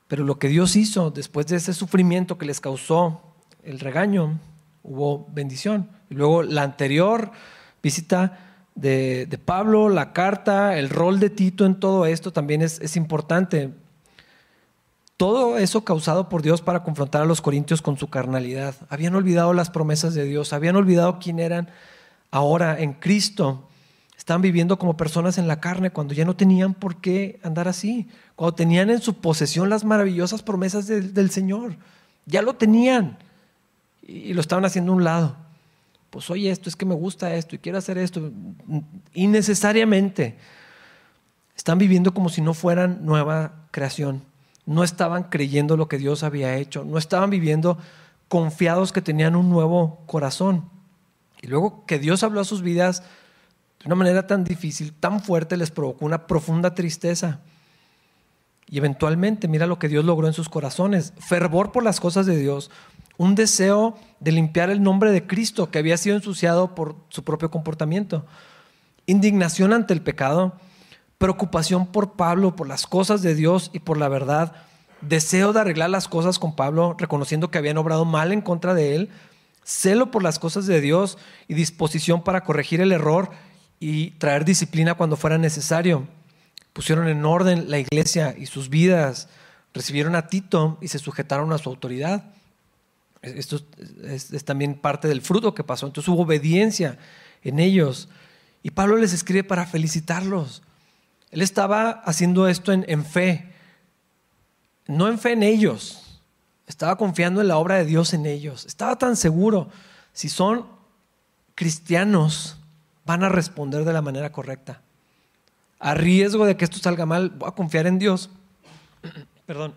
Pero lo que Dios hizo después de ese sufrimiento que les causó el regaño, hubo bendición. Y luego la anterior visita de, Pablo, la carta, el rol de Tito en todo esto también es, es importante. Todo eso causado por Dios para confrontar a los corintios con su carnalidad. Habían olvidado las promesas de Dios, habían olvidado quién eran ahora en Cristo. Estaban viviendo como personas en la carne cuando ya no tenían por qué andar así, cuando tenían en su posesión las maravillosas promesas del Señor. Ya lo tenían y lo estaban haciendo a un lado pues oye esto, es que me gusta esto y quiero hacer esto. Innecesariamente están viviendo como si no fueran nueva creación. No estaban creyendo lo que Dios había hecho. No estaban viviendo confiados que tenían un nuevo corazón. Y luego que Dios habló a sus vidas de una manera tan difícil, tan fuerte, les provocó una profunda tristeza. Y eventualmente, mira lo que Dios logró en sus corazones. Fervor por las cosas de Dios, un deseo de limpiar el nombre de Cristo que había sido ensuciado por su propio comportamiento, indignación ante el pecado, preocupación por Pablo, por las cosas de Dios y por la verdad, deseo de arreglar las cosas con Pablo, reconociendo que habían obrado mal en contra de él, celo por las cosas de Dios y disposición para corregir el error y traer disciplina cuando fuera necesario. Pusieron en orden la iglesia y sus vidas, recibieron a Tito y se sujetaron a su autoridad. Esto es, también parte del fruto que pasó. Entonces hubo obediencia en ellos. Y Pablo les escribe para felicitarlos. Él estaba haciendo esto en, fe, no en fe en ellos. Estaba confiando en la obra de Dios en ellos. Estaba tan seguro. Si son cristianos, van a responder de la manera correcta. A riesgo de que esto salga mal, voy a confiar en Dios. Perdón.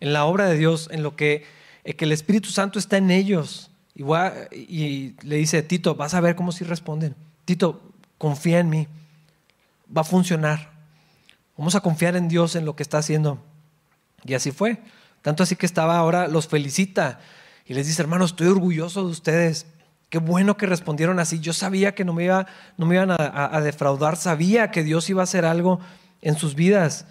En la obra de Dios, en lo que eh, el Espíritu Santo está en ellos. Y, y le dice, Tito, vas a ver cómo si responden. Tito, confía en mí. Va a funcionar. Vamos a confiar en Dios, en lo que está haciendo. Y así fue. Tanto así que estaba ahora, los felicita y les dice, hermanos, estoy orgulloso de ustedes. Qué bueno que respondieron así. Yo sabía que no me, iba, no me iban a, defraudar, sabía que Dios iba a hacer algo en sus vidas.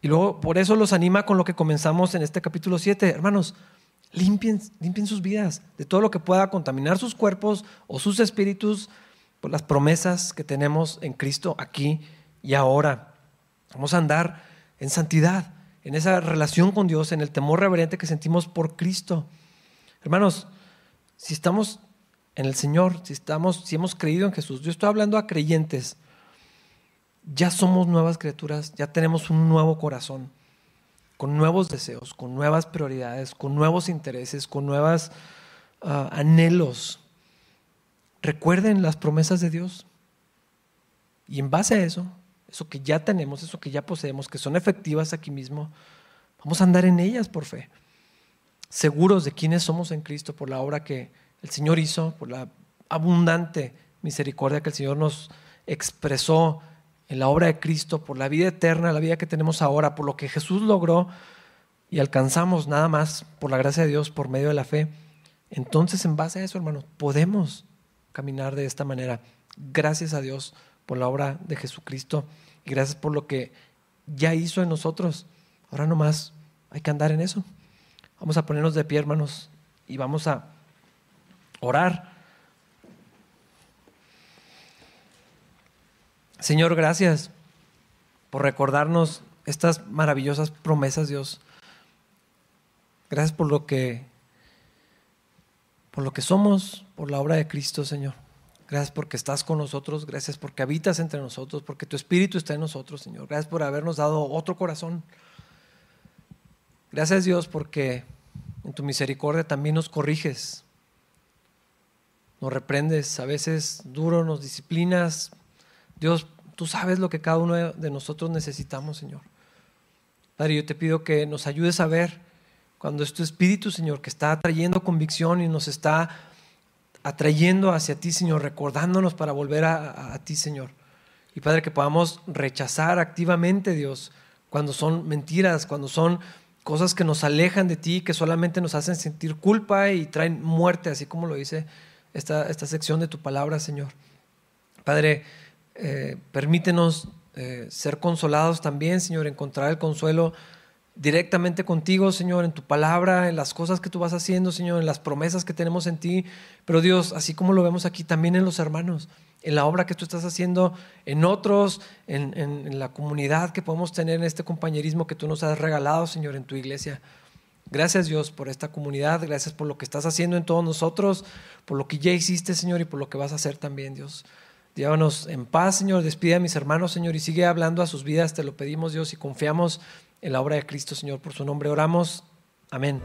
Y luego por eso los anima con lo que comenzamos en este capítulo 7. Hermanos, Limpien, limpien sus vidas de todo lo que pueda contaminar sus cuerpos o sus espíritus por las promesas que tenemos en Cristo aquí y ahora. Vamos a andar en santidad, en esa relación con Dios, en el temor reverente que sentimos por Cristo. Hermanos, si estamos en el Señor, si estamos, si hemos creído en Jesús, yo estoy hablando a creyentes, ya somos nuevas criaturas, ya tenemos un nuevo corazón con nuevos deseos, con nuevas prioridades, con nuevos intereses, con nuevos ah, anhelos. Recuerden las promesas de Dios. Y en base a eso, eso que ya tenemos, eso que ya poseemos, que son efectivas aquí mismo, vamos a andar en ellas por fe. Seguros de quiénes somos en Cristo por la obra que el Señor hizo, por la abundante misericordia que el Señor nos expresó en la obra de Cristo, por la vida eterna, la vida que tenemos ahora, por lo que Jesús logró y alcanzamos nada más por la gracia de Dios, por medio de la fe, entonces en base a eso, hermanos, podemos caminar de esta manera. Gracias a Dios por la obra de Jesucristo y gracias por lo que ya hizo en nosotros. Ahora nomás hay que andar en eso. Vamos a ponernos de pie, hermanos, y vamos a orar. Señor, gracias por recordarnos estas maravillosas promesas, Dios. Gracias por lo que por lo que somos, por la obra de Cristo, Señor. Gracias porque estás con nosotros, gracias porque habitas entre nosotros, porque tu Espíritu está en nosotros, Señor. Gracias por habernos dado otro corazón. Gracias Dios porque en tu misericordia también nos corriges, nos reprendes, a veces duro, nos disciplinas. Dios, tú sabes lo que cada uno de nosotros necesitamos, Señor. Padre, yo te pido que nos ayudes a ver cuando es tu Espíritu, Señor, que está trayendo convicción y nos está atrayendo hacia ti, Señor, recordándonos para volver a, ti, Señor. Y Padre, que podamos rechazar activamente, Dios, cuando son mentiras, cuando son cosas que nos alejan de ti, que solamente nos hacen sentir culpa y traen muerte, así como lo dice esta, esta sección de tu palabra, Señor. Padre, eh, permítenos eh, ser consolados también, Señor, encontrar el consuelo directamente contigo, Señor, en tu palabra, en las cosas que tú vas haciendo, Señor, en las promesas que tenemos en ti. Pero Dios, así como lo vemos aquí, también en los hermanos, en la obra que tú estás haciendo en otros, en, en la comunidad que podemos tener en este compañerismo que tú nos has regalado, Señor, en tu iglesia. Gracias Dios por esta comunidad, gracias por lo que estás haciendo en todos nosotros, por lo que ya hiciste, Señor, y por lo que vas a hacer también, Dios. Llévanos en paz, Señor, despide a mis hermanos, Señor, y sigue hablando a sus vidas, te lo pedimos, Dios, y confiamos en la obra de Cristo, Señor. Por su nombre oramos. Amén.